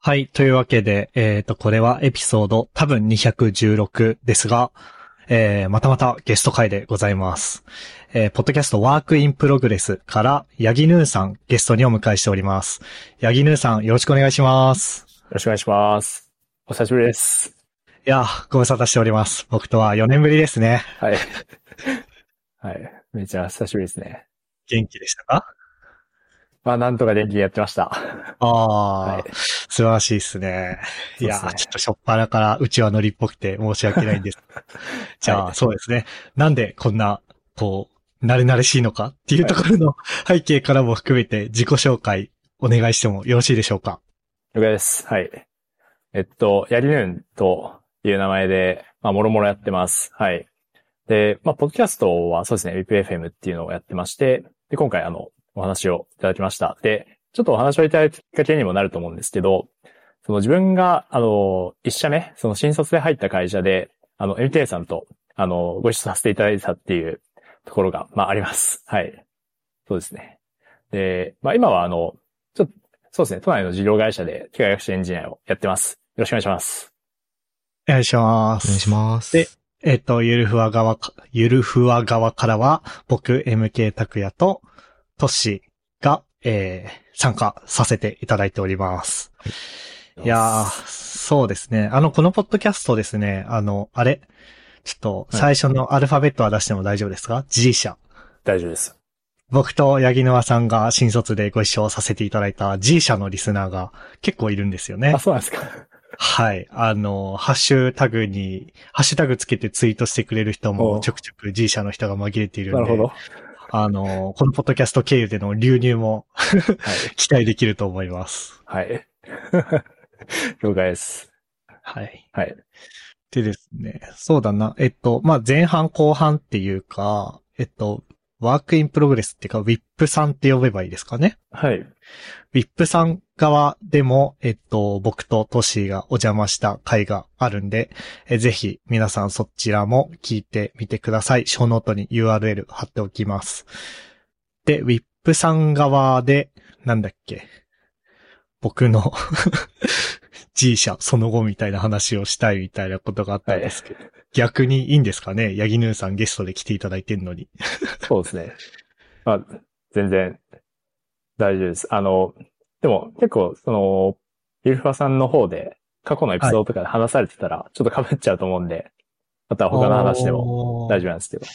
はい。というわけで、えっ、と、これはエピソード多分216ですが、えー、またまたゲスト回でございます。えー、ポッドキャスト Work in Progress から、ヤギヌーさんゲストにお迎えしております。ヤギヌーさんよろしくお願いします。よろしくお願いします。お久しぶりです。いやー、ご無沙汰しております。僕とは4年ぶりですね。はい。はい。めちゃ久しぶりですね。元気でしたか？まあ、なんとか電気でやってました。ああ、はい。素晴らしいですね。いやねちょっとしょっぱなからうちはノリっぽくて申し訳ないんです。じゃあ、はいそうですね。なんでこんな、こう、慣れ慣れしいのかっていうところの背景からも含めて自己紹介お願いしてもよろしいでしょうか？了解です。はい。えっと、やりぬんという名前で、まあ、もろもろやってます。はい。で、まあ、ポッドキャストはそうですね、WIPFM っていうのをやってまして、で、今回あの、お話をいただきました。で、ちょっとお話をいただいたきっかけにもなると思うんですけど、その自分が、あの、一社目、その新卒で入った会社で、あの、MTA さんと、あの、ご一緒させていただいたっていうところが、まあ、あります。はい。そうですね。で、まあ、今はあの、ちょっと、そうですね、都内の事業会社で機械学習エンジニアをやってます。よろしくお願いします。お願いします。お願いします。でえっ、と、ゆるふわ側か、ゆるふわ側からは、僕、MK 拓也と、トッシーが、えー、参加させていただいております。いやー、そうですね。あの、このポッドキャストですね、あの、あれ、ちょっと、最初のアルファベットは出しても大丈夫ですか ?G 社。大丈夫です。僕とヤギノワさんが新卒でご一緒させていただいた G 社のリスナーが結構いるんですよねあ、。そうなんですか。はい。あの、ハッシュタグに、ハッシュタグつけてツイートしてくれる人もちょくちょく G 社の人が紛れているんで、なるほど。あの、このポッドキャスト経由での流入もはい。期待できると思います。はい。了解です。はい。はい。でですね、そうだな。えっと、まあ、前半後半っていうか、えっと、 Work in Progress っていうか、WIP さんって呼べばいいですかね？はい。WIP さん側でも、えっと、僕とトシーがお邪魔した回があるんで、えぜひ皆さんそちらも聞いてみてください。ショーノートに URL 貼っておきます。で、WIP さん側で、なんだっけ、僕の G 社その後みたいな話をしたいみたいなことがあったんですけど、逆にいいんですかね？ヤギヌーさんゲストで来ていただいてんのに。そうですね。まあ、全然大丈夫です。あの、でも結構、その、ゆるふわさんの方で過去のエピソードとかで話されてたら、ちょっと被っちゃうと思うんで、また他の話でもも大丈夫なんですけど。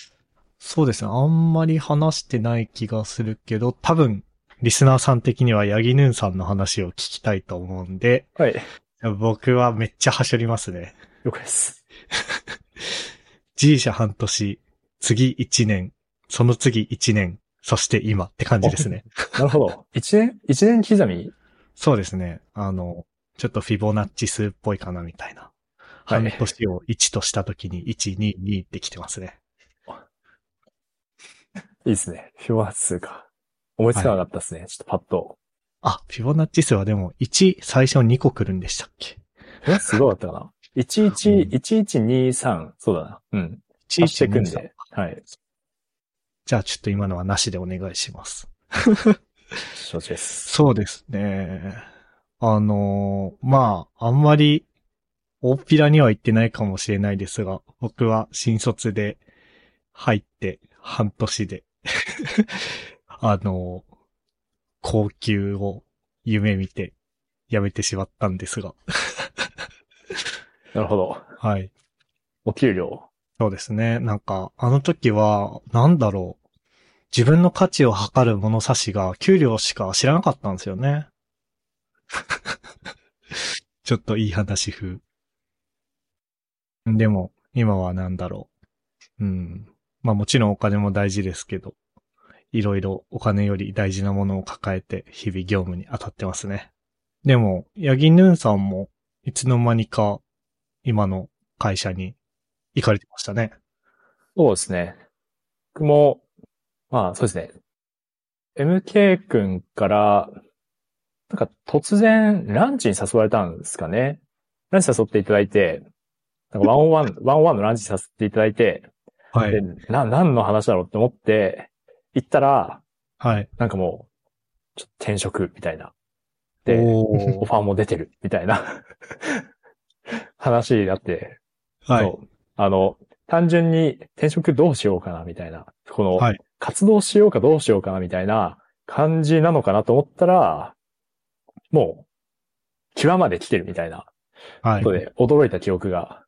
そうですね。あんまり話してない気がするけど、多分、リスナーさん的にはヤギヌーンさんの話を聞きたいと思うんで、はい。僕はめっちゃ走りますね。了解です。G 社半年、次1年、その次1年、そして今って感じですね。なるほど。一年、一年刻み？そうですね。あの、ちょっとフィボナッチ数っぽいかなみたいな。はい半年を1とした時に1、2、2ってきてますね。いいですね。フィボナッチ数か。思いつかなかったですね。ちょっとパッと。あ、フィボナッチ数はでも1最初2個来るんでしたっけ？え？すごかったかな。11、1123。そうだな。うん。足していくん1123で。はい。じゃあちょっと今のはなしでお願いします。承知です。そうですね。あのーまあ、あんまり、大っぴらには言ってないかもしれないですが、僕は新卒で入って半年で、あのー高級を夢見て辞めてしまったんですが、なるほど。はい。お給料。そうですね。なんか、あの時は、なんだろう。自分の価値を測る物差しが給料しか知らなかったんですよね。ちょっといい話風。でも、今はなんだろう。うん。まあもちろんお金も大事ですけど、いろいろお金より大事なものを抱えて日々業務に当たってますね。でも、ヤギヌーンさんもいつの間にか今の会社に行かれてましたね。そうですね。僕も、まあそうですね。MK 君から、なんか突然ランチに誘われたんですかね。ランチ誘っていただいて、なんかワンオンワン、ワンオンワンのランチさせていただいて、はで、な、何の話だろうって思って、行ったら、はい。なんかもう、ちょっと転職みたいなで、おオファーも出てる、みたいな 話になって、はい。あの、単純に転職どうしようかな、みたいな。この、はい活動しようかどうしようかな、みたいな感じなのかなと思ったら、もう、際まで来てるみたいなはいこと。で驚いた記憶が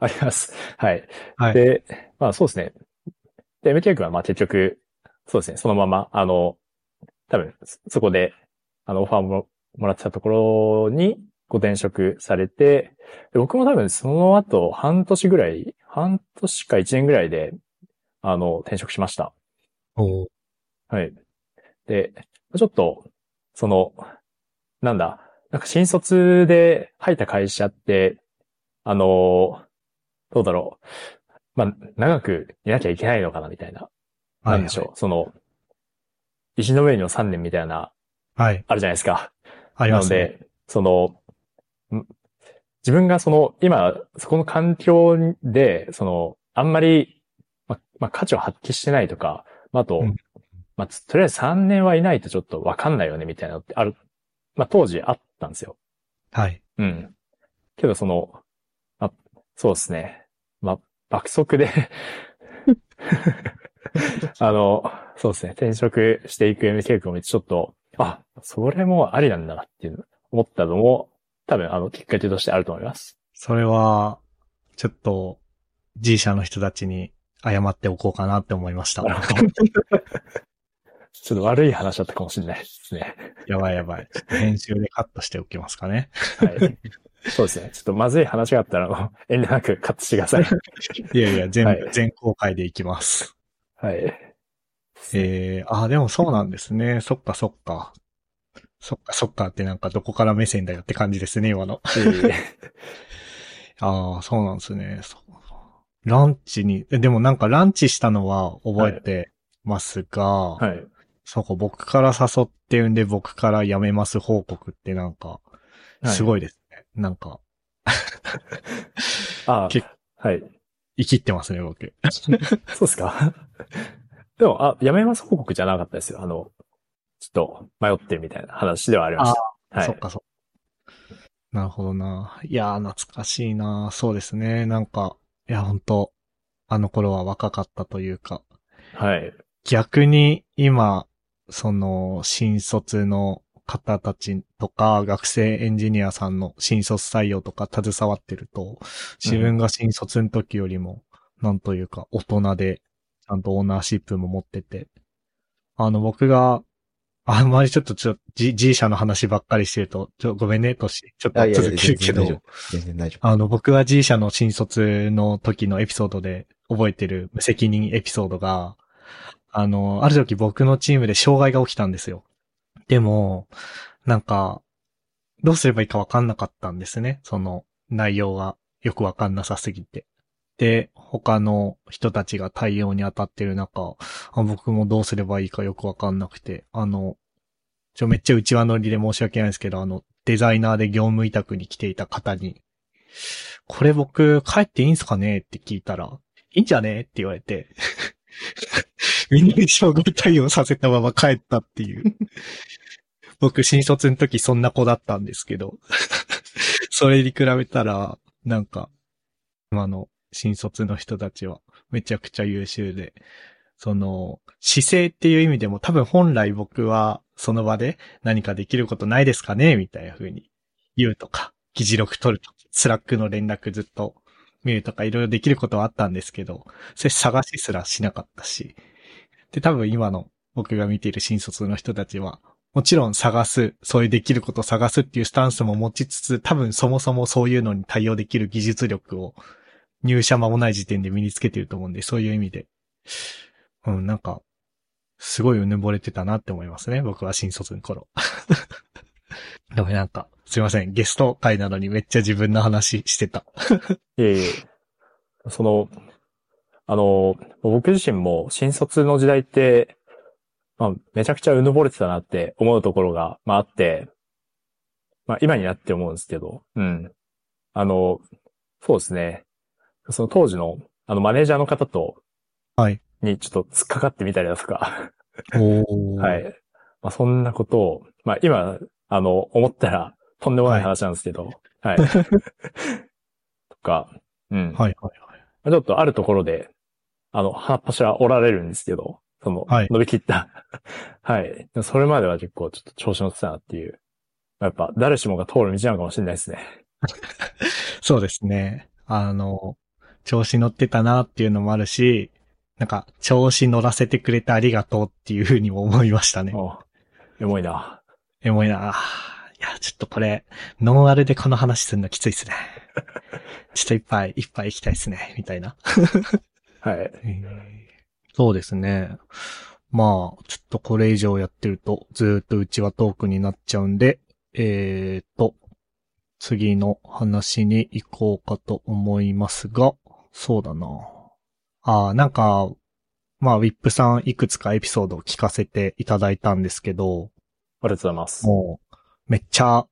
あります。はい。はい。で、まあそうですね。で、MK 君はまあ結局、そうですね、そのまま、あの、多分、そそこで、あの、オファーももらってたところにご転職されて、で僕も多分その後半年ぐらい、半年か一年ぐらいで、あの、転職しました。おーはい。で、ちょっと、その、なんだ、なんか新卒で入った会社って、あの、どうだろう。まあ、長くいなきゃいけないのかな、みたいな。なんでしょう。その、石の上にの3年みたいな、はい。あるじゃないですか。ありますね。なので、その、ん自分がその、今、そこの環境で、その、あんまり、ま、まあ、価値を発揮してないとか、まあ、あと、うんまあ、つとりあえず3年はいないとちょっとわかんないよね、みたいなのってある、まあ、当時あったんですよ。はい。うん。けど、その、まあ、そうですね。まあ、爆速で あの、そうですね。転職していく MK 君を見てちょっと、あ、それもありなんだなっていう思ったのも、多分、あの、きっかけとしてあると思います。それは、ちょっと、G 社の人たちに謝っておこうかなって思いました。ちょっと悪い話だったかもしれないですね。やばいやばい。編集でカットしておきますかね。はい。そうですね。ちょっとまずい話があったら、遠慮なくカットしてください。いやいや、全部、はい全公開でいきます。はい。えー、あ、でもそうなんですね。そっかそっか。そっかそっかってなんかどこから目線だよって感じですね、今の。ああ、そうなんですね。ランチに、えでもなんかランチしたのは覚えてますが、はい。そうか、僕から誘ってんで僕から辞めます報告ってなんか、すい。ごいですね。なんか、あ 結はい。生きってますね、僕。そうですかでも、あ、やめます報告じゃなかったですよ。あの、ちょっと迷ってるみたいな話ではありました。はい。そっかそっか。なるほどな。いやー、懐かしいな。そうですね。なんか、いや、本当あの頃は若かったというか、はい。逆に今、その、新卒の方たちとか、学生エンジニアさんの新卒採用とか携わってると、自分が新卒の時よりも、なんというか、大人で、ちゃんとオーナーシップも持ってて、あの、僕が、あんまりちょっとちょ、G, G 社の話ばっかりしてると、ちょ、ごめんね、とし、ちょっと続けるけど全然大丈、全然大丈夫。あの、僕は G 社の新卒の時のエピソードで覚えてる無責任エピソードが、あの、ある時僕のチームで障害が起きたんですよ。でも、なんか、どうすればいいかわかんなかったんですね。その内容がよくわかんなさすぎて。で、他の人たちが対応に当たってる中、僕もどうすればいいかよくわかんなくて、あの、ちょ、めっちゃ内輪乗りで申し訳ないですけど、あの、デザイナーで業務委託に来ていた方に、これ僕帰っていいんすかねって聞いたら、いいんじゃねって言われて、みんなに障害対応させたまま帰ったっていう。僕新卒の時そんな子だったんですけど、それに比べたら、なんか、今の新卒の人たちはめちゃくちゃ優秀で、その、姿勢っていう意味でも多分本来僕はその場で何かできることないですかね？みたいな風に言うとか、議事録取るとか、 Slack の連絡ずっと見るとかいろいろできることはあったんですけど、それ探しすらしなかったし。で、多分今の僕が見ている新卒の人たちは、もちろん探す、そういうできること探すっていうスタンスも持ちつつ、多分そもそもそういうのに対応できる技術力を入社間もない時点で身につけてると思うんで、そういう意味で。うん、なんか、すごいうぬぼれてたなって思いますね。僕は新卒の頃。でもなんか、すいません。ゲスト会なのにめっちゃ自分の話してた。いえいえ。その、あの、僕自身も新卒の時代って、まあ、めちゃくちゃうぬぼれてたなって思うところが、まああって、まあ今になって思うんですけど、うん。あの、そうですね。その当時の、あのマネージャーの方と、はい。にちょっと突っかかってみたりだとか、おはい。まあそんなことを、まあ今、あの、思ったら、とんでもない話なんですけど、はい。とか、うん。はいはいはい。ちょっとあるところで、あの、鼻っ柱折られるんですけど、その、はい伸びきった。はい。それまでは結構ちょっと調子乗ってたなっていう。やっぱ、誰しもが通る道なのかもしれないですね。そうですね。あの、調子乗ってたなっていうのもあるし、なんか、調子乗らせてくれてありがとうっていうふうにも思いましたね。おエモいな。エモいな。いや、ちょっとこれ、ノンアルでこの話するのきついっすね。ちょっと一杯、一杯行きたいっすね、みたいな。はい。そうですね。まあ、ちょっとこれ以上やってると、ずーっとうちはトークになっちゃうんで、えーと、次の話に行こうかと思いますが、そうだな。ああ、なんか、まあ、ウィップさんいくつかエピソードを聞かせていただいたんですけど、ありがとうございます。もう、めっちゃ、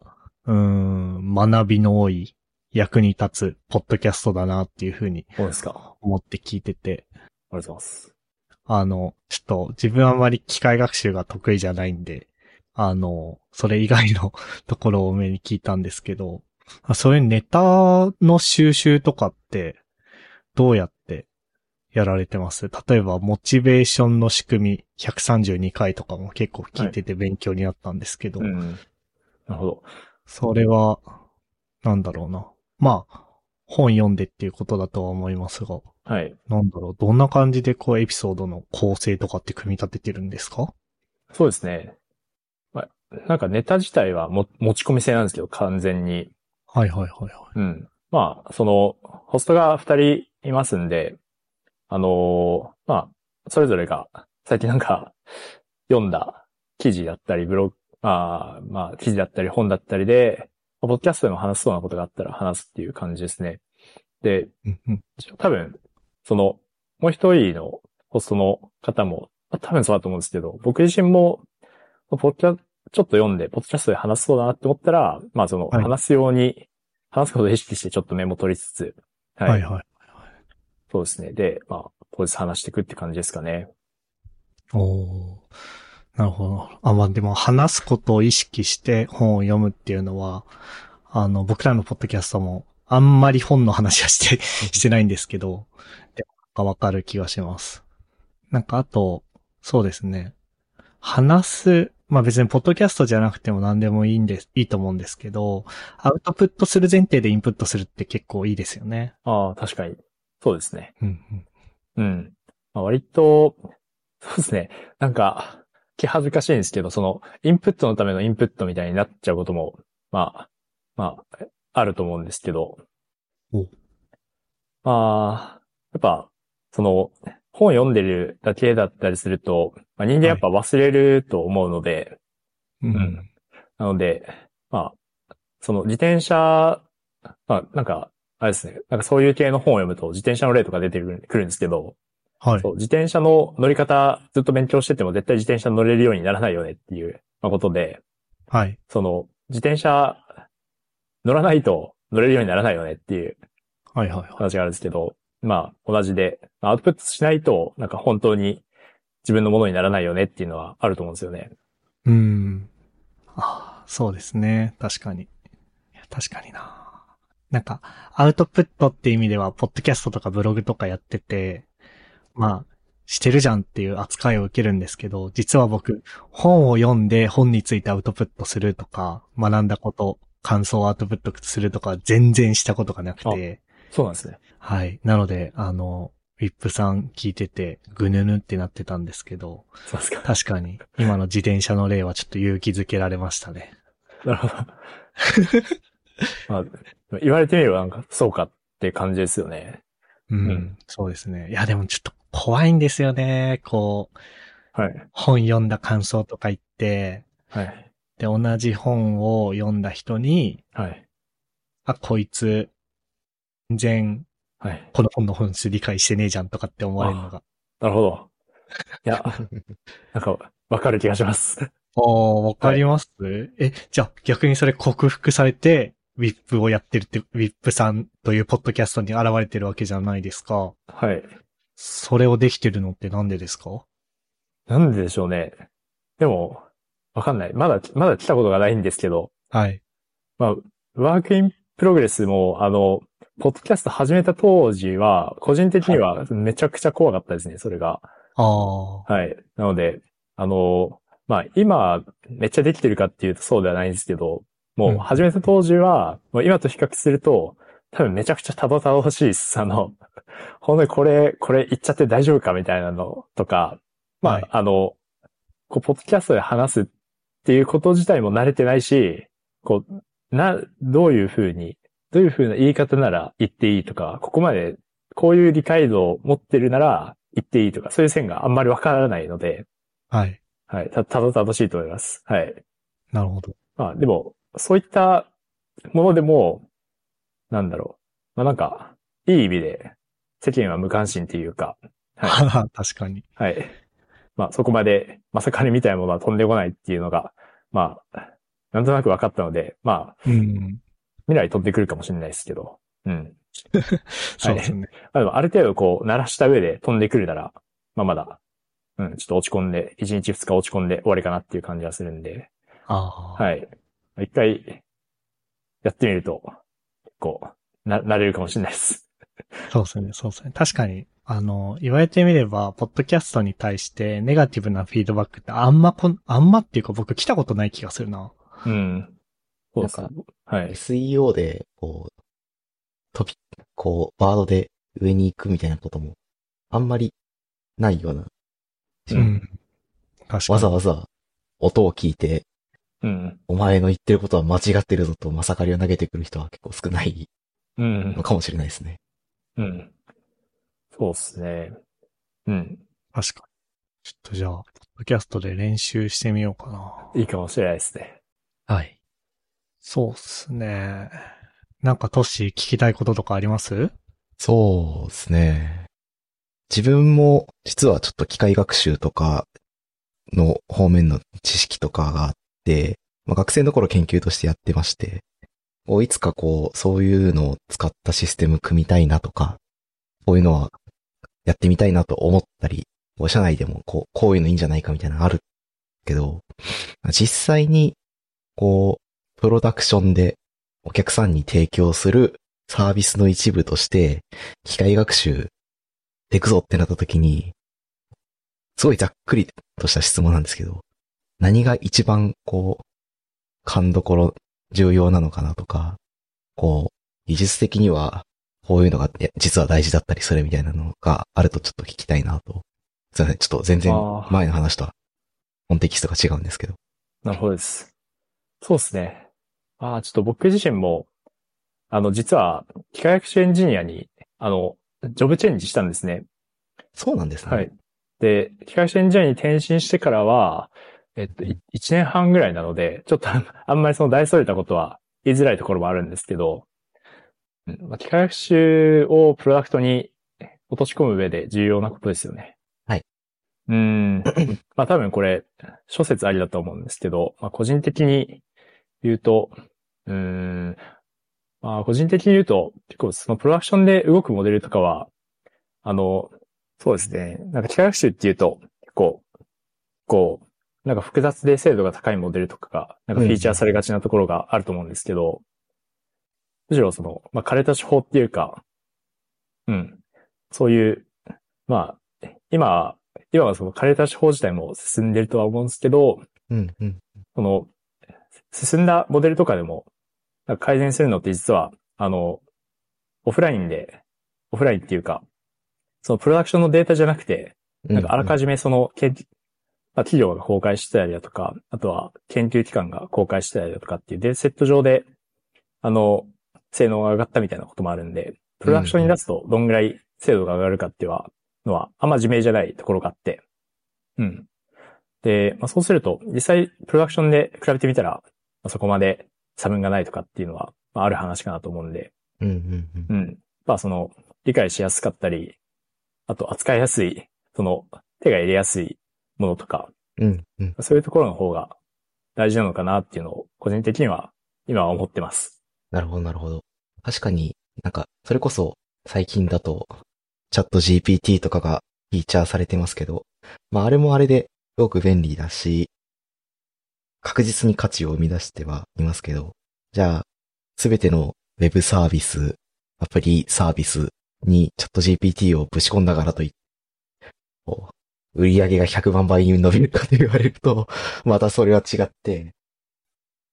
うーん、学びの多い、役に立つ、ポッドキャストだなっていうふうにそうですか。思って聞いてて、ありがとうございます。あの、ちょっと自分はあまり機械学習が得意じゃないんで、あの、それ以外の ところを多めに聞いたんですけど、あそういうネタの収集とかって、どうやってやられてます？例えば、モチベーションの仕組み132回とかも結構聞いてて勉強になったんですけど、うん。なるほど。それは、なんだろうな。まあ、本読んでっていうことだとは思いますが、はい。なんだろう、どんな感じでこうエピソードの構成とかって組み立ててるんですか？そうですね。まあ、なんかネタ自体はも持ち込み制なんですけど、完全に。はいはいはいはい。うん。まあ、その、ホストが二人いますんで、あのーまあ、それぞれが、最近なんか、読んだ記事だったり、ブログ、まあ、まあ、記事だったり、本だったりで、ポッドキャストでも話すそうなことがあったら話すっていう感じですね。で、うんうん。多分、その、もう一人のホストの方も、まあ多分そうだと思うんですけど、僕自身も、ポッドキャちょっと読んで、ポッドキャストで話そうだなって思ったら、まあその、はい話すように、話すことを意識してちょっとメモ取りつつ、はい。はいはい。そうですね。で、まあ、当日話していくって感じですかね。おーなるほど。あ、まあでも話すことを意識して本を読むっていうのは、あの、僕らのポッドキャストもあんまり本の話はして、してないんですけど、でもわかる気がします。なんかあと、そうですね。話す、まあ別にポッドキャストじゃなくても何でもいいんです、いいと思うんですけど、アウトプットする前提でインプットするって結構いいですよね。ああ、確かに。そうですね。うんうん。うん。まあ、割と、そうですね。なんか、気恥ずかしいんですけど、その、インプットのためのインプットみたいになっちゃうことも、まあ、まあ、あると思うんですけど。おまあ、やっぱ、その、本読んでるだけだったりすると、まあ、人間やっぱ忘れると思うので、うんうんなので、まあ、その自転車、まあ、なんか、あれですね、なんかそういう系の本を読むと自転車の例とか出てくるんですけど、はい。そう自転車の乗り方ずっと勉強してても絶対自転車乗れるようにならないよねっていうまあことで、はい。その自転車乗らないと乗れるようにならないよねっていうはいはいはい。話があるんですけど、まあ同じで、まあアウトプットしないとなんか本当に自分のものにならないよねっていうのはあると思うんですよね。うん。あそうですね。確かに。いや確かにな。なんか、アウトプットって意味では、ポッドキャストとかブログとかやってて、まあ、してるじゃんっていう扱いを受けるんですけど、実は僕、本を読んで本についてアウトプットするとか、学んだこと、感想をアウトプットするとか、全然したことがなくて、そうなんですね。はい。なので、あの、ウィップさん聞いてて、ぐぬぬってなってたんですけど、そうですか。確かに、今の自転車の例はちょっと勇気づけられましたね。なるほど。まあ、言われてみればなんかそうかって感じですよね。うん、うんそうですね。いや、でもちょっと怖いんですよね。こう、はい。本読んだ感想とか言って、はい。で、同じ本を読んだ人に、はい。あ、こいつ、全然、はい。この本の本質理解してねえじゃんとかって思われるのが。なるほど。いや、なんか、わかる気がします。おー、わかります、え、じゃあ逆にそれ克服されて、ウィップをやってるって、ウィップさんというポッドキャストに現れてるわけじゃないですか。はい。それをできてるのってなんでですか？なんででしょうね。でも、わかんない。まだ、まだ来たことがないんですけど、はい。まあ、 Work in Progress も、あの、ポッドキャスト始めた当時は、個人的にはめちゃくちゃ怖かったですね、それが。ああ。はい。なので、あの、まあ、今、めっちゃできてるかっていうとそうではないんですけど、もう始めた当時は、もう今と比較すると、多分めちゃくちゃたどたどしいです。あの、ほんとにこれ、これ言っちゃって大丈夫かみたいなのとか、まあ、はいあの、こう、ポッドキャストで話すっていうこと自体も慣れてないし、こう、な、どういうふうに、どういうふうな言い方なら言っていいとか、ここまでこういう理解度を持ってるなら言っていいとか、そういう線があんまりわからないので、はい。はい、た、たどたどしいと思います。はい。なるほど。まあ、でも、そういったものでも、なんだろう。まあなんか、いい意味で、世間は無関心っていうか、はい。確かに。はい。まあそこまで、まさかにみたいなものは飛んでこないっていうのが、まあ、なんとなく分かったので、まあ、うん。未来飛んでくるかもしれないですけど、うん。そうですね。まあでもある程度こう、鳴らした上で飛んでくるなら、まあまだ、うん、ちょっと落ち込んで、1日2日落ち込んで終わりかなっていう感じがするんで、ああ。はい。一回、やってみると、結構、な、なれるかもしれないです。そうですね、そうですね。確かに、あの、言われてみれば、ポッドキャストに対してネガティブなフィードバックってあんまこん、あんまっていうか僕来たことない気がするな。うん。そうですねなん。はい。SEO で、こう、トピこう、ワードで上に行くみたいなことも、あんまりないような。うん確かに。わざわざ音を聞いて、うん。お前の言ってることは間違ってるぞとまさかりを投げてくる人は結構少ないうんの。かもしれないですね。うん。そうですね。うん。確かに。ちょっとじゃあ、ポッドキャストで練習してみようかな。いいかもしれないですね。はい。そうっすね。なんかトッシー聞きたいこととかあります？そうですね。自分も実はちょっと機械学習とかの方面の知識とかがあって、まあ、学生の頃研究としてやってまして、いつかこう、そういうのを使ったシステム組みたいなとか、こういうのはやってみたいなと思ったり、こう社内でもこう、こういうのいいんじゃないかみたいなのあるけど、実際に、こう、プロダクションでお客さんに提供するサービスの一部として、機械学習でくぞってなった時に、すごいざっくりとした質問なんですけど、何が一番こう、勘どころ重要なのかなとか、こう、技術的には、こういうのが実は大事だったりするみたいなのがあるとちょっと聞きたいなと。すいません、ちょっと全然前の話とは、コンテキストが違うんですけど。なるほどです。そうですね。ああ、ちょっと僕自身も、あの、実は、機械学習エンジニアに、あの、ジョブチェンジしたんですね。そうなんですね。はい。で、機械学習エンジニアに転身してからは、えっと、い一年半ぐらいなので、ちょっとあんまりその大それたことは言いづらいところもあるんですけど、うんまあ、機械学習をプロダクトに落とし込む上で重要なことですよね。はい。うん。まあ多分これ、諸説ありだと思うんですけど、まあ個人的に言うと、うーん、まあ個人的に言うと、結構そのプロダクションで動くモデルとかは、あの、そうですね。なんか機械学習っていうと、結構、こう、なんか複雑で精度が高いモデルとかが、なんかフィーチャーされがちなところがあると思うんですけど、むしろその、まあ、枯れた手法っていうか、うん。そういう、まあ、今、今はその枯れた手法自体も進んでるとは思うんですけど、うん、うん。その、進んだモデルとかでも、改善するのって実は、あの、オフラインで、オフラインっていうか、そのプロダクションのデータじゃなくて、なんかあらかじめその、研まあ、企業が公開してたりだとか、あとは研究機関が公開してたりだとかっていうデータセット上で、あの、性能が上がったみたいなこともあるんで、プロダクションに出すとどんぐらい精度が上がるかっていうのは、あんま自明じゃないところがあって、うん。で、まあ、そうすると、実際プロダクションで比べてみたら、まあ、そこまで差分がないとかっていうのは、まあ、ある話かなと思うんで、うん、うん、うん。うん。まあその、理解しやすかったり、あと扱いやすい、その、手が入れやすいものとか、うん、うん。そういうところの方が大事なのかなっていうのを、個人的には、今は思ってます。なるほど、なるほど。確かになんか、それこそ最近だと、チャット GPT とかがフィーチャーされてますけど、まああれもあれですごく便利だし、確実に価値を生み出してはいますけど、じゃあ、すべてのウェブサービス、アプリサービスにチャット GPT をぶち込んだからといって、売り上げが100万倍に伸びるかと言われると、またそれは違って、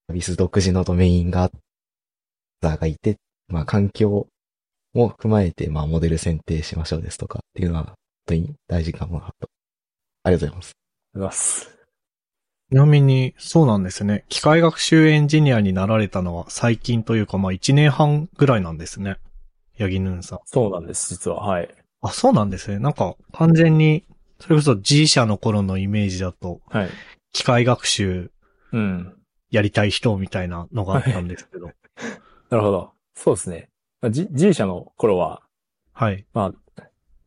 サービス独自のドメインが、ザーがいて、まあ環境も踏まえて、まあモデル選定しましょうですとかっていうのは、本当に大事かもなと。ありがとうございます。ありがとうございます。ちなみに、そうなんですね。機械学習エンジニアになられたのは最近というか、まあ1年半ぐらいなんですね。ヤギヌーンさん。そうなんです、実は。はい。あ、そうなんですね。なんか、完全に、それこそ G 社の頃のイメージだと、はい。機械学習うん。やりたい人みたいなのがあったんですけど。なるほど。そうですね。まあ G, G 社の頃は、はい。まあ、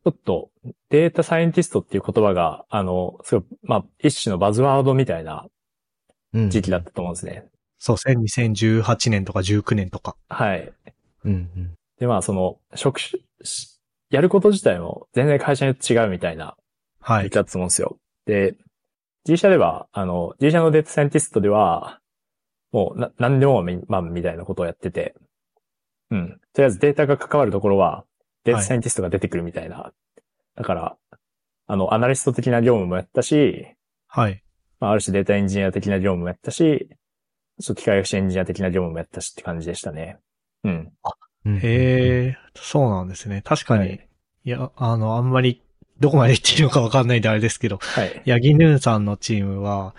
ちょっとデータサイエンティストっていう言葉が、あの、すごい、まあ、一種のバズワードみたいなうん。時期だったと思うんですね。そうですね。2018年とか19年とか。はい。うんうん。で、まあ、その、職種、しやること自体も全然会社によって違うみたいなはい時期。だったと思うんですよ。で、G 社では、あの、G 社のデータサイエンティストでは、もう、な、何でもみ、まあ、みたいなことをやってて、うん。とりあえずデータが関わるところは、データサイエンティストが出てくるみたいな。だから、あの、アナリスト的な業務もやったし、はい。まあ、ある種データエンジニア的な業務もやったし、ちょっと機械学習エンジニア的な業務もやったしって感じでしたね。うん。うんへえ、そうなんですね。確かに、はいい、や、あの、あんまり、どこまで言っていいのかわかんないんであれですけど、はい。ヤギヌーンさんのチームは、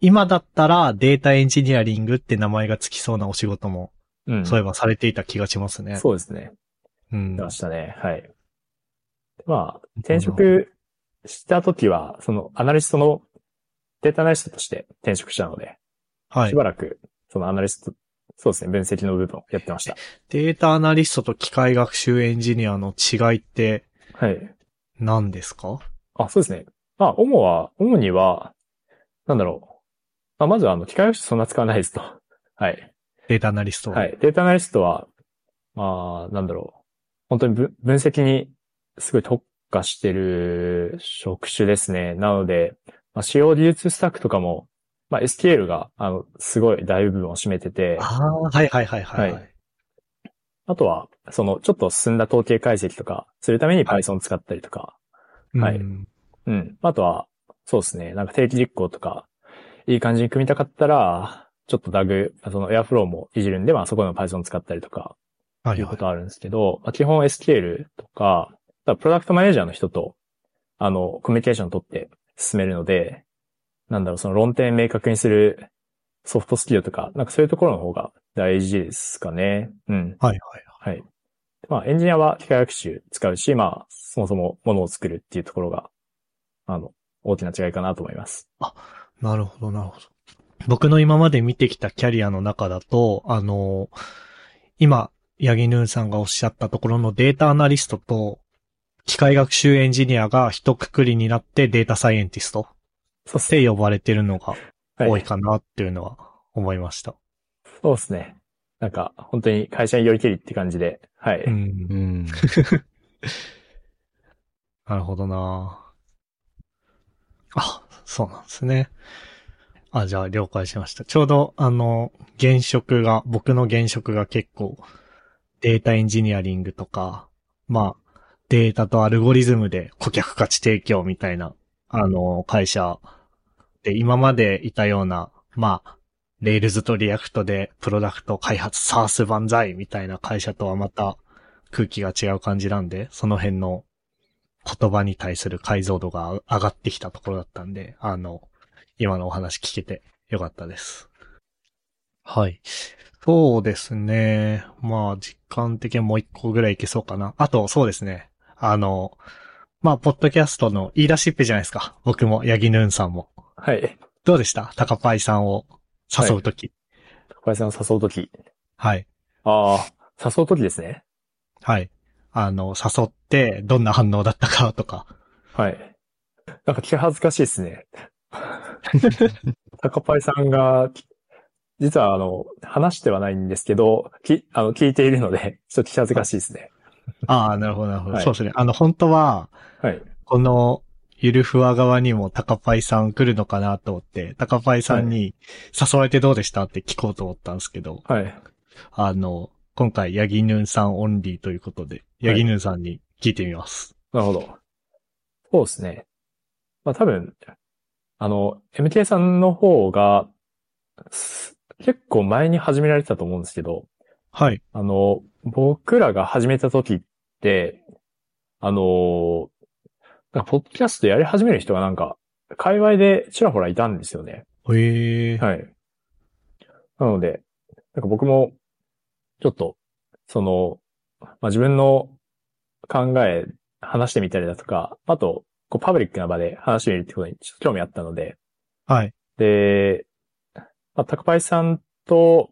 今だったらデータエンジニアリングって名前がつきそうなお仕事も、うん。そういえばされていた気がしますね。そうですね。うん出。ましたね。はい。まあ、転職した時は、そのアナリストの、データアナリストとして転職したので、はいし。ばらく、そのアナリスト、そうですね、分析の部分をやってました。データアナリストと機械学習エンジニアの違いってはい。何ですか？あ、そうですね。まあ、主は、主には、なんだろう。まあ、まずは、あの、機械学習そんな使わないですと。はい。データアナリスト。はい。データアナリストは、まあ、なんだろう。本当に分分析にすごい特化してる職種ですね。なので、まあ、使用技術スタックとかも、まあ、SQL が、あの、すごい大部分を占めてて、ああ、はいはいはいはい。はいあとは、その、ちょっと進んだ統計解析とか、するためにはい Python 使ったりとか、はいうんうん。あとは、そうですね。なんか定期実行とか、いい感じに組みたかったら、ちょっと DAG、その Airflow もいじるんで、まあそこの Python 使ったりとか、はいいうはい。ことあるんですけど、まあ、基本 SQL とか、プロダクトマネージャーの人と、あの、コミュニケーションを取って進めるので、なんだろう、その論点明確にするソフトスキルとか、なんかそういうところの方が大事ですかね。うん。はいはい。はい。まあ、エンジニアは機械学習使うし、まあ、そもそもものを作るっていうところが、あの、大きな違いかなと思います。なるほど、なるほど。僕の今まで見てきたキャリアの中だと、あの、今、ヤギヌーンさんがおっしゃったところのデータアナリストと、機械学習エンジニアが一括りになってデータサイエンティストそうっすって呼ばれてるのがはい多いかなっていうのは思いました。そうですね。なんか、本当に会社によりけりって感じで、はい。うんう。ん。なるほどなあ、そうなんですね。あ、じゃあ了解しました。ちょうど、あの、現職が、僕の現職が結構、データエンジニアリングとか、まあ、データとアルゴリズムで顧客価値提供みたいな、あの、会社で、今までいたような、まあ、 Rails と React でプロダクト開発、 SaaS 万歳みたいな会社とはまた空気が違う感じなんで、その辺の言葉に対する解像度が上がってきたところだったんで、あの、今のお話聞けてよかったです。はい。そうですね。まあ、実感的にもう一個ぐらいいけそうかな。あと、そうですね。あの、まあ、ポッドキャストの言い出しっぺじゃないですか。僕も、ヤギヌーンさんも。はい。どうでした？高パイさんを誘うとき。小林さんを誘うとき。はい。ああ、誘うときですね。はい。あの、誘って、どんな反応だったかとか。はい。なんか気恥ずかしいですね。高パイさんが、実はあの、話してはないんですけど、き、あの、聞いているので、ちょっと気恥ずかしいですね。ああ、なるほど、なるほど。はいそうですね。あの、本当は、はい。この、ゆるふわ側にも高パイさん来るのかなと思って、高パイさんに誘われてどうでしたって聞こうと思ったんですけど、はい。あの、今回、ヤギヌンさんオンリーということで、ヤギヌンさんに聞いてみます。なるほど。そうですね。まあ多分、あの、MK さんの方が、す結構前に始められてたと思うんですけど、はい。あの、僕らが始めた時って、あの、ポッドキャストやり始める人がなんか、界隈でちらほらいたんですよね。へえ。はい。なので、なんか僕も、ちょっと、その、まあ、自分の考え、話してみたりだとか、あと、こうパブリックな場で話してみるってことにちょっと興味あったので、はい。で、まあ、高パイさんと、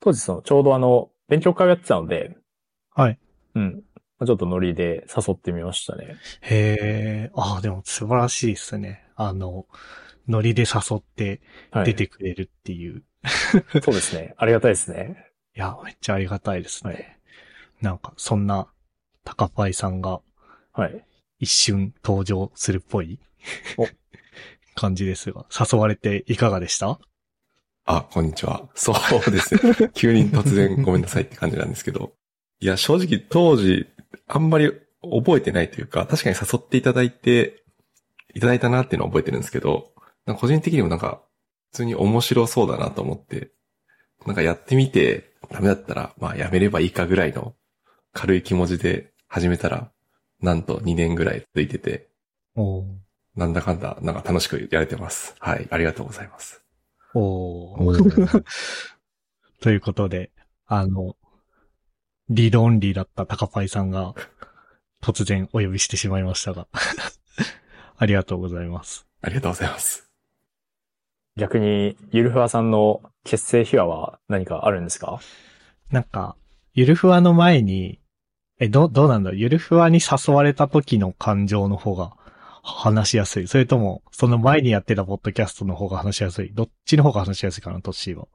当時その、ちょうどあの、勉強会をやってたので、はい。うん。まあちょっとノリで誘ってみましたね。へえ。ああ、でも素晴らしいですね。あの、ノリで誘ってはい。出てくれるっていう。そうですね。ありがたいですね。いや、めっちゃありがたいですね。はいなんか、そんな、高パイさんがはい。一瞬登場するっぽいお 感じですが、誘われていかがでした？あ、こんにちは。そうですね。急に突然ごめんなさいって感じなんですけど。いや、正直当時、あんまり覚えてないというか、確かに誘っていただいて、いただいたなっていうのは覚えてるんですけど、個人的にもなんか、普通に面白そうだなと思って、なんかやってみて、ダメだったら、まあやめればいいかぐらいの軽い気持ちで始めたら、なんと2年ぐらい続いてて、なんだかんだ、なんか楽しくやれてます。はい、ありがとうございます。おお ということで、あの、リードオンリーだった高パイさんが、突然お呼びしてしまいましたが、ありがとうございます。ありがとうございます。逆に、ゆるふわさんの結成秘話は何かあるんですか？なんか、ゆるふわの前に、え、ど、どうなんだろう？ゆるふわに誘われた時の感情の方が話しやすいそれとも、その前にやってたポッドキャストの方が話しやすいどっちの方が話しやすいかな、トッシーは。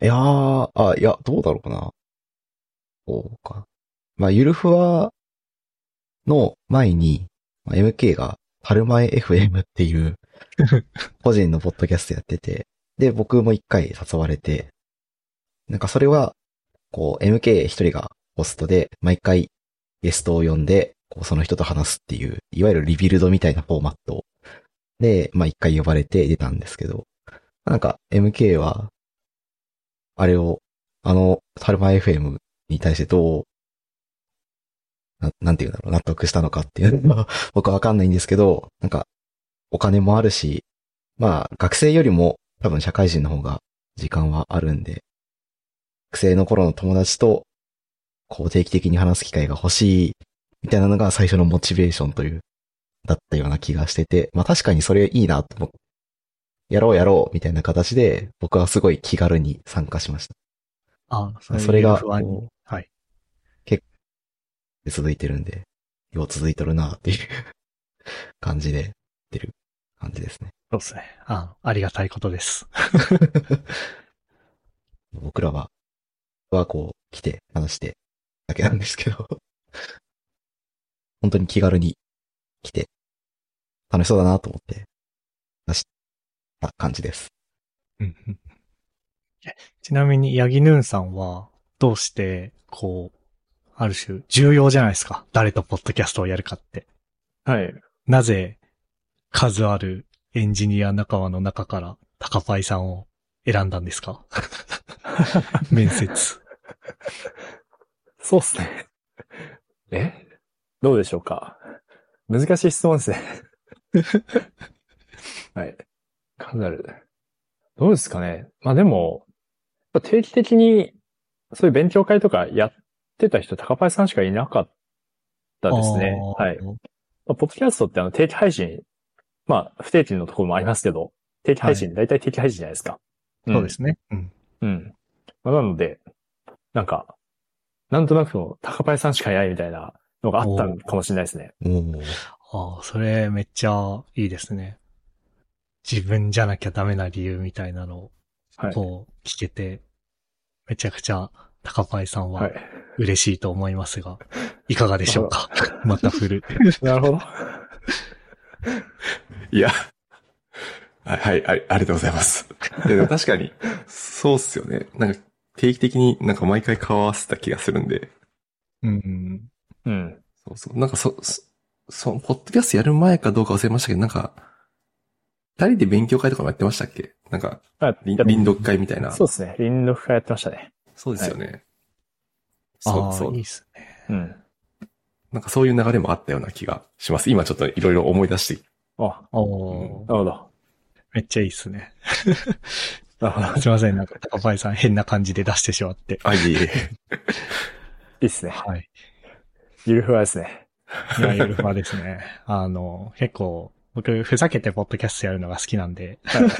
いやー、あ、いや、どうだろうな。そうか。まあ、ゆるふわの前に、まあ、MK が、春前 FM っていう、個人のポッドキャストやってて、で、僕も一回誘われて、なんかそれは、こう、MK 一人がホストで、毎回ゲストを呼んで、こう、その人と話すっていう、いわゆるリビルドみたいなフォーマットで、まあ一回呼ばれて出たんですけど、なんか MK は、あれを、あの、サルマ FM に対してどう、ななんていうんだろう、納得したのかっていうのは、僕はわかんないんですけど、なんか、お金もあるし、まあ、学生よりも多分社会人の方が時間はあるんで、学生の頃の友達と、こう定期的に話す機会が欲しい、みたいなのが最初のモチベーションという、だったような気がしてて、まあ確かにそれいいなと思って、やろうやろう、みたいな形で、僕はすごい気軽に参加しました。あ、それが。はい。で続いてるんで、よう続いとるなっていう 感じで、やってる感じですね。そうですね。あ、ありがたいことです。僕らは、はこう、来て話してだけなんですけど、本当に気軽に来て、楽しそうだなと思って、話した感じです。ちなみに、ヤギヌーンさんは、どうして、こう、ある種、重要じゃないですか。誰とポッドキャストをやるかって。はい。なぜ、数あるエンジニア仲間の中から、高パイさんを選んだんですか？面接。そうっすね。えどうでしょうか？難しい質問ですね。はい。数ある。どうですかね？まあでも、定期的に、そういう勉強会とかやってた人、高パイさんしかいなかったですね。はい。まあポッドキャストってあの定期配信、まあ不定期のところもありますけど、定期配信、大体定期配信じゃないですか。そうですね。うん。うん。まあ、なので、なんか、なんとなくその高パイさんしかいないみたいなのがあったのかもしれないですね。ああ、それめっちゃいいですね。自分じゃなきゃダメな理由みたいなのを、はい。こう、聞けて、めちゃくちゃ、高パイさんは。はい嬉しいと思いますが、いかがでしょうか？また振る。なるほど。いや。はい、はい、ありありがとうございます。でも確かに、そうっすよね。なんか、定期的になんか毎回顔合わせた気がするんで。うん。うん。そうそう。なんかそ、そ、その、ポッドキャストやる前かどうか忘れましたけど、なんか、二人で勉強会とかもやってましたっけ？なんか、あ林林読会みたいな。そうですね。林読会やってましたね。そうですよね。あそうそうあいいっ。すね。うん。なんかそういう流れもあったような気がします。今ちょっといろいろ思い出して。あ、おーなるほど。めっちゃいいっすね。なるほど。いすいません、なんか、高パイさん変な感じで出してしまって。あ、いえいえ。いっすね。はい。ゆるふわですね。いや、ゆるふわですね。あの、結構、僕、ふざけてポッドキャストやるのが好きなんで、はい。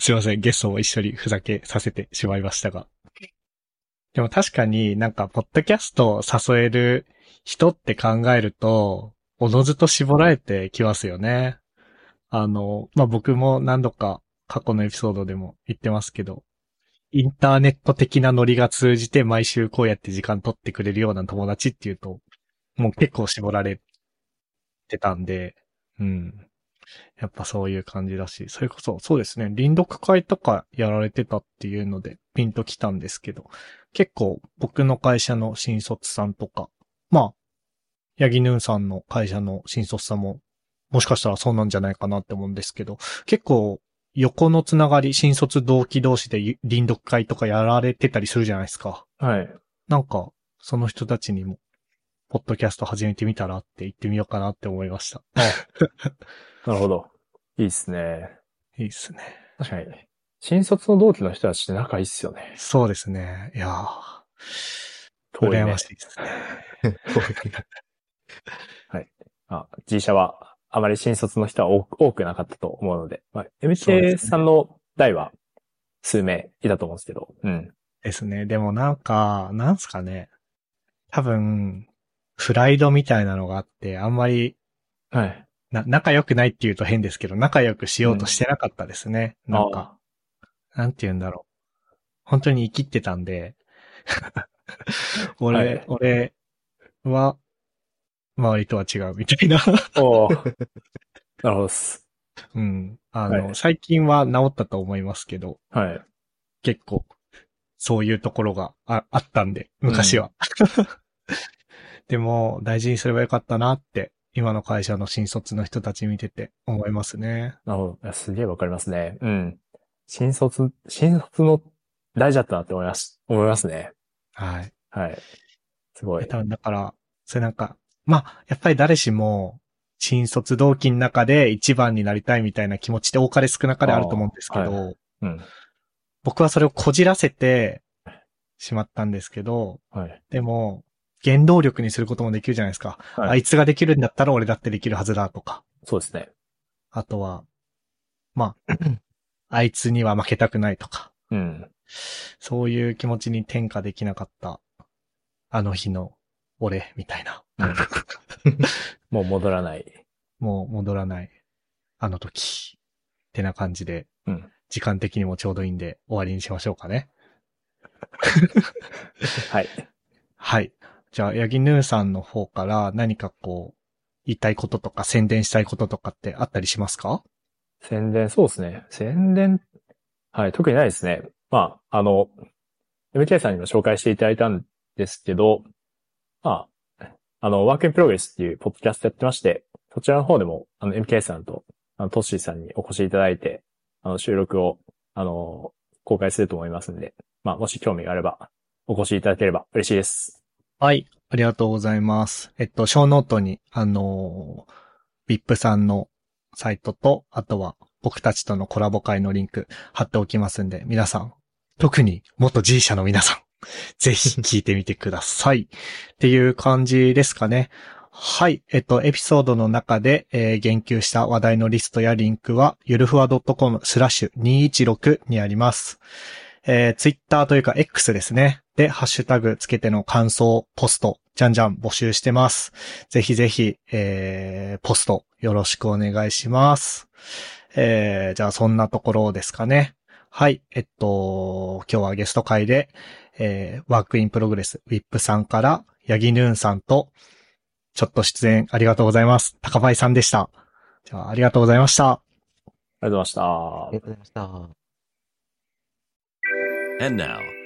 すいません、ゲストも一緒にふざけさせてしまいましたが。でも確かになんか、ポッドキャストを誘える人って考えると、おのずと絞られてきますよね。あの、まあ、僕も何度か過去のエピソードでも言ってますけど、インターネット的なノリが通じて毎週こうやって時間取ってくれるような友達っていうと、もう結構絞られてたんで、うん。やっぱそういう感じだし、それこそ、そうですね、臨読会とかやられてたっていうので、ピンときたんですけど、結構僕の会社の新卒さんとか、まあ、ヤギヌーンさんの会社の新卒さんも、もしかしたらそうなんじゃないかなって思うんですけど、結構、横のつながり、新卒同期同士でゆ臨読会とかやられてたりするじゃないですか。はい。なんか、その人たちにも、ポッドキャスト始めてみたらって言ってみようかなって思いました。なるほど。いいっすね。いいっすね。確かに。新卒の同期の人たちって仲いいっすよね。そうですね。いやー、遠いね羨ましいです ね。あ、G 社はあまり新卒の人は多く多くなかったと思うので、まあ、そうで MK すねさんの代は数名いたと思うんですけど、うん。ですね。でもなんか、なんすかね。多分、プライドみたいなのがあって、あんまり、はい。な、仲良くないって言うと変ですけど、仲良くしようとしてなかったですね。なんか、なんて言うんだろう。本当に生きってたんで、俺、はい俺は、周りとは違うみたいな。おー なるほどっす。うん。あの、はい最近は治ったと思いますけど、はい。結構、そういうところがああったんで、昔は。でも、大事にすればよかったなって、今の会社の新卒の人たち見てて思いますね。なるほど。すげえわかりますね。うん。新卒、新卒の大事だったなって思います。思いますね。はい。はい。すごい。多分だから、それなんか、まあ、やっぱり誰しも、新卒同期の中で一番になりたいみたいな気持ちって多かれ少なかれあると思うんですけど、はうん。僕はそれをこじらせてしまったんですけど、はい。でも、原動力にすることもできるじゃないですか。はいあいつができるんだったら俺だってできるはずだとか。そうですね。あとは、まあ、あいつには負けたくないとか。うん。そういう気持ちに転嫁できなかった、あの日の俺みたいな。もう戻らない。もう戻らない、あの時。ってな感じで、うん時間的にもちょうどいいんで終わりにしましょうかね。はい。はい。じゃあ、ヤギヌーさんの方から何かこう、言いたいこととか宣伝したいこととかってあったりしますか？宣伝、そうですね。宣伝、はい、特にないですね。まあ、あの、MK さんにも紹介していただいたんですけど、まあ、あの、 Work in Progress っていうポッドキャストやってまして、そちらの方でも、あの、MK さんと、あの、トッシーさんにお越しいただいて、あの、収録を、あの、公開すると思いますんで、まあ、もし興味があれば、お越しいただければ嬉しいです。はい。ありがとうございます。えっと、ショーノートに、あのー、VIP さんのサイトと、あとは僕たちとのコラボ回のリンク貼っておきますんで、皆さん、特に元 G 社の皆さん、ぜひ聞いてみてください。っていう感じですかね。はい。えっと、エピソードの中で、えー言及した話題のリストやリンクは、ゆるふわ .com スラッシュ216にあります。えー、ツイッターというか X ですね。で、ハッシュタグつけての感想、ポスト、じゃんじゃん募集してます。ぜひぜひ、えー、ポストよろしくお願いします。えー、じゃあそんなところですかね。はい。えっと、今日はゲスト回で、えー、 Work in Progress、 WIP さんから、ヤギヌーンさんと、ちょっと出演ありがとうございます。高林さんでした。じゃあ、ありがとうございました。ありがとうございましたありがとうございました。